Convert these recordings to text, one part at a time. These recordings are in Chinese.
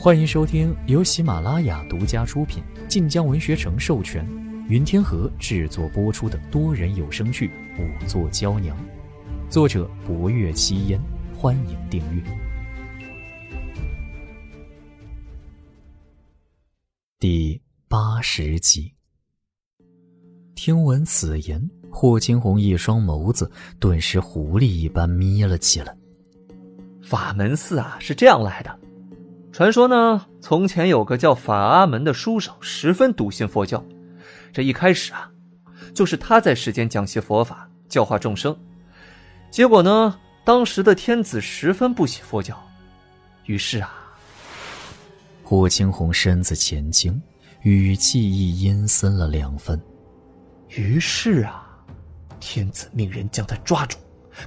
欢迎收听由喜马拉雅独家出品、晋江文学城授权、云天河制作播出的多人有声剧《五座娇娘》，作者：博月七烟。欢迎订阅。第八十集。听闻此言，霍青红一双眸子顿时狐狸一般眯了起来。法门寺啊，是这样来的。传说呢，从前有个叫法阿门的书生，十分笃信佛教。这一开始啊，就是他在世间讲习佛法，教化众生。结果呢，当时的天子十分不喜佛教，于是啊，霍青红身子前倾，语气亦阴森了两分。于是啊，天子命人将他抓住。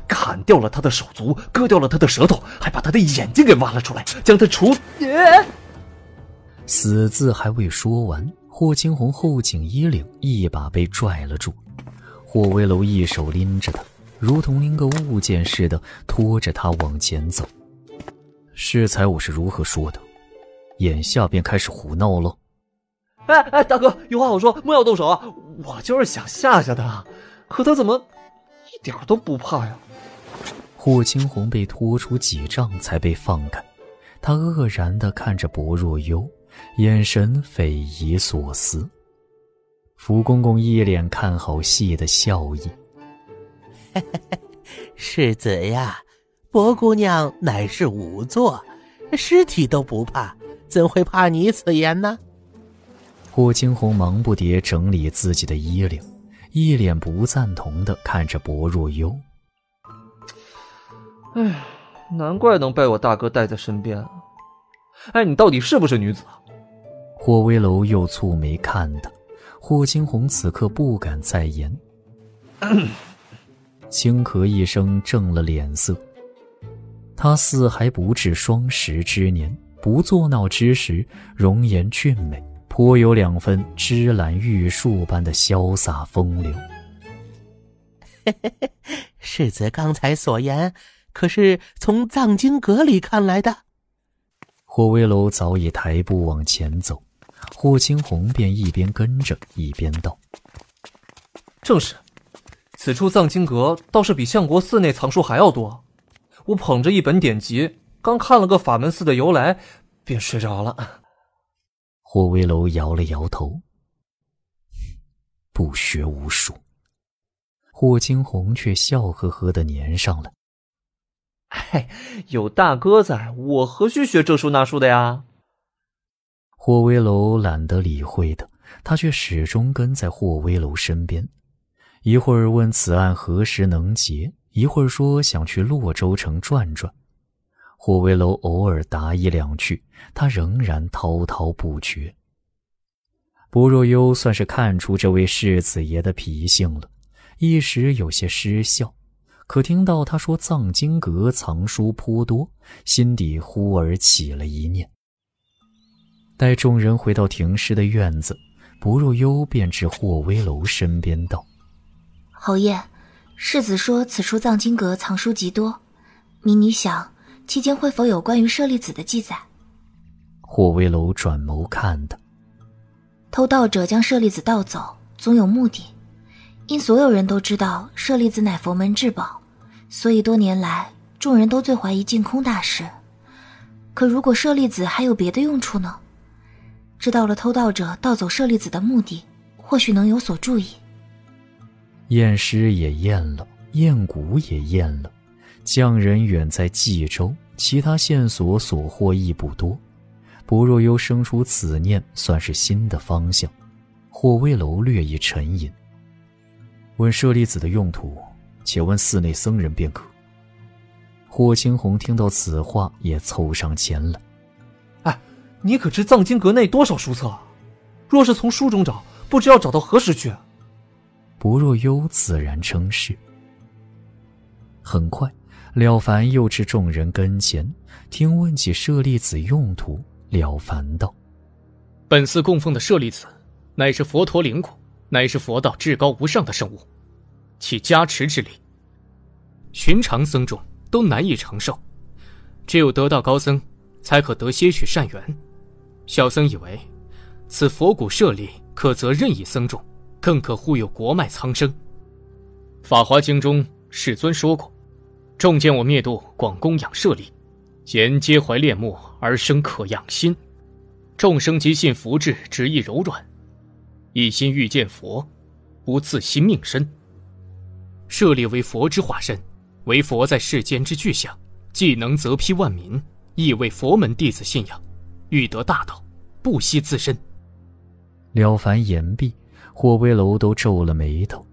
砍掉了他的手足，割掉了他的舌头，还把他的眼睛给挖了出来，将他处。死字还未说完，霍青红后颈衣领一把被拽了住，霍威楼一手拎着他，如同拎个物件似的拖着他往前走。适才我是如何说的？眼下便开始胡闹喽。哎哎，大哥，有话好说，莫要动手啊！我就是想吓吓他，可他怎么？一点都不怕呀！霍青红被拖出几丈才被放开，他愕然的看着薄若幽，眼神匪夷所思。福公公一脸看好戏的笑意：“世子呀，薄姑娘乃是仵作，尸体都不怕，怎会怕你此言呢？”霍青红忙不迭整理自己的衣领。一脸不赞同的看着薄若幽。哎，难怪能被我大哥带在身边。哎，你到底是不是女子？霍威楼又蹙眉看他，霍青红此刻不敢再言，轻咳一声，正了脸色。他似还不至双十之年，不作闹之时，容颜俊美。颇有两分芝兰玉树般的潇洒风流。世子刚才所言，可是从藏经阁里看来的？霍威楼早已抬步往前走，霍青红便一边跟着一边道：“正是，此处藏经阁倒是比相国寺内藏书还要多。我捧着一本典籍，刚看了个法门寺的由来，便睡着了。”霍威楼摇了摇头，不学无术。霍青红却笑呵呵的粘上了。嘿，有大哥在，我何须学这书那书的呀？霍威楼懒得理会他，他却始终跟在霍威楼身边。一会儿问此案何时能结，一会儿说想去洛州城转转。霍威楼偶尔答一两句，他仍然滔滔不绝。薄若幽算是看出这位世子爷的脾性了，一时有些失笑。可听到他说藏经阁藏书颇多，心底忽而起了一念。待众人回到停尸的院子，不入幽便至霍威楼身边道：“侯爷，世子说此处藏经阁藏书极多，民女想。”期间会否有关于舍利子的记载？霍威楼转眸看他，偷盗者将舍利子盗走，总有目的。因所有人都知道舍利子乃佛门至宝，所以多年来众人都最怀疑净空大师。可如果舍利子还有别的用处呢？知道了偷盗者盗走舍利子的目的，或许能有所注意。验尸也验了，验骨也验了。匠人远在冀州，其他线索所获亦不多。薄若幽生出此念，算是新的方向。霍威楼略一沉吟，问舍利子的用途，且问寺内僧人便可。霍青红听到此话，也凑上前来。哎，你可知藏经阁内多少书册？若是从书中找，不知要找到何时去？不若幽自然称是。很快。了凡又至众人跟前，听问起舍利子用途。了凡道：“本寺供奉的舍利子，乃是佛陀灵骨，乃是佛道至高无上的圣物，其加持之力，寻常僧众都难以承受。只有得道高僧，才可得些许善缘。小僧以为，此佛骨舍利可择任意僧众，更可护佑国脉苍生。《法华经》中世尊说过：“众见我灭度，广供养舍利，言皆怀恋慕而生可养心。众生即信福智，执意柔软，一心欲见佛，不自惜命身。舍利为佛之化身，为佛在世间之具象，既能泽披万民，亦为佛门弟子信仰。欲得大道，不惜自身。”了凡言毕，霍威楼都皱了眉头。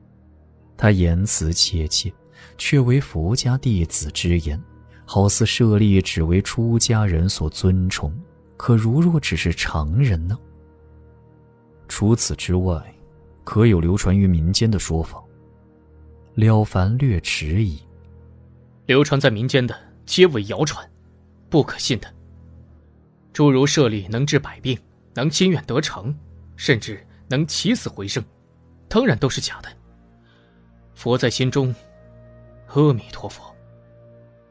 他言辞切切，却为佛家弟子之言，好似舍利只为出家人所尊崇。可如若只是常人呢？除此之外，可有流传于民间的说法？了凡略迟疑。流传在民间的皆为谣传，不可信的。诸如舍利能治百病，能心愿得成，甚至能起死回生，当然都是假的。佛在心中，阿弥陀佛。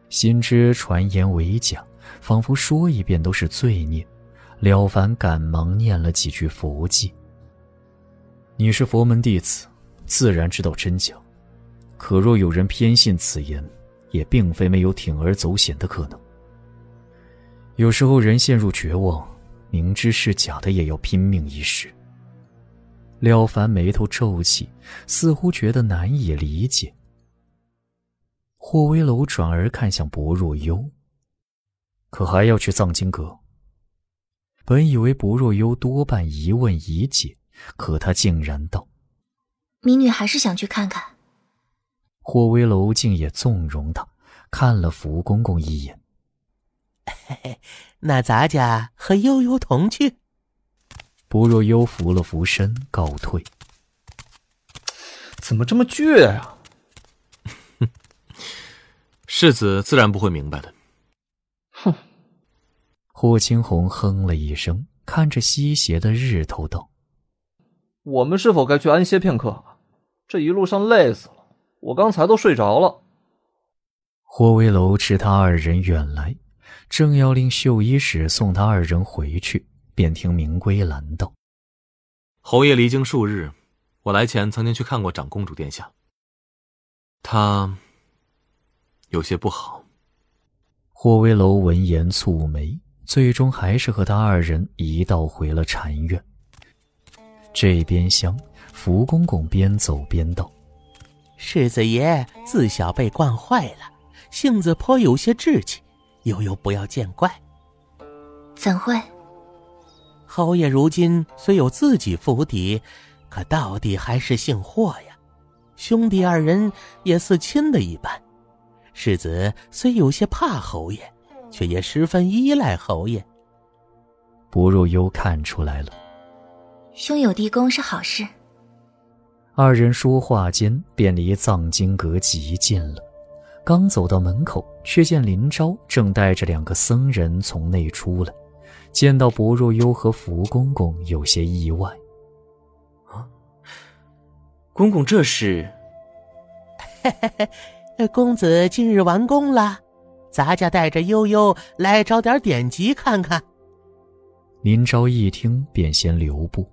心知传言为假，仿佛说一遍都是罪孽。了凡赶忙念了几句佛偈。你是佛门弟子，自然知道真假。可若有人偏信此言，也并非没有铤而走险的可能。有时候人陷入绝望，明知是假的，也要拼命一试。廖凡眉头皱起，似乎觉得难以理解。霍威楼转而看向薄若幽，可还要去藏经阁？本以为薄若幽多半疑问已解，可他竟然道：“民女还是想去看看。”霍威楼竟也纵容他，看了福公公一眼。嘿嘿，那咱家和悠悠同去。不若幽扶了扶身，告退。怎么这么倔呀？世子自然不会明白的。哼！霍青红哼了一声，看着西斜的日头道：“我们是否该去安歇片刻？这一路上累死了，我刚才都睡着了。”霍威楼知他二人远来，正要令绣衣使送他二人回去。便听明归兰道：“侯爷离京数日，我来前曾经去看过长公主殿下。他有些不好。”霍威楼闻言蹙眉，最终还是和他二人一道回了禅院。这边厢，福公公边走边道：“世子爷自小被惯坏了，性子颇有些志气，悠悠不要见怪。”怎会？侯爷如今虽有自己府邸，可到底还是姓霍呀。兄弟二人也似亲的一般。世子虽有些怕侯爷，却也十分依赖侯爷。不入幽看出来了，兄有弟恭是好事。二人说话间便离藏经阁极近了。刚走到门口，却见林昭正带着两个僧人从内出来。见到薄若幽和福公公，有些意外。啊，公公这是？嘿嘿嘿，公子今日完工了，咱家带着悠悠来找点典籍看看。林昭一听便先留步。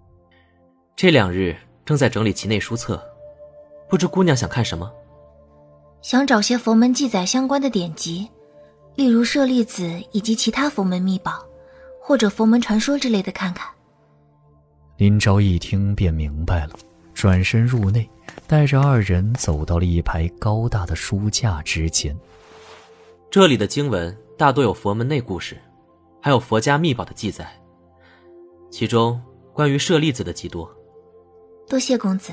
这两日正在整理其内书册，不知姑娘想看什么？想找些佛门记载相关的典籍，例如舍利子以及其他佛门秘宝。或者佛门传说之类的，看看。林昭一听便明白了，转身入内，带着二人走到了一排高大的书架之前。这里的经文大多有佛门内故事，还有佛家秘宝的记载，其中关于舍利子的极多。多谢公子。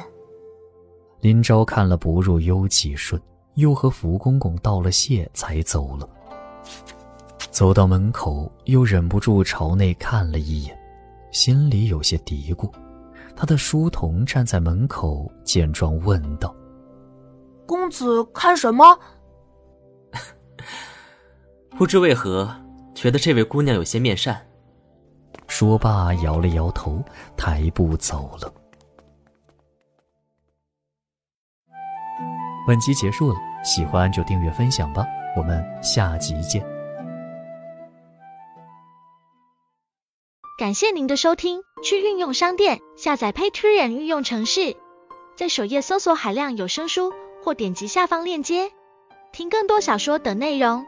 林昭看了不入幽几瞬，又和福公公道了谢，才走了。走到门口，又忍不住朝内看了一眼，心里有些嘀咕。他的书童站在门口，见状问道：“公子看什么？”不知为何，觉得这位姑娘有些面善。说罢，摇了摇头，抬步走了。本集结束了，喜欢就订阅分享吧，我们下集见。感谢您的收听，去运用商店下载 Patreon 运用城市，在首页搜索海量有声书，或点击下方链接听更多小说等内容。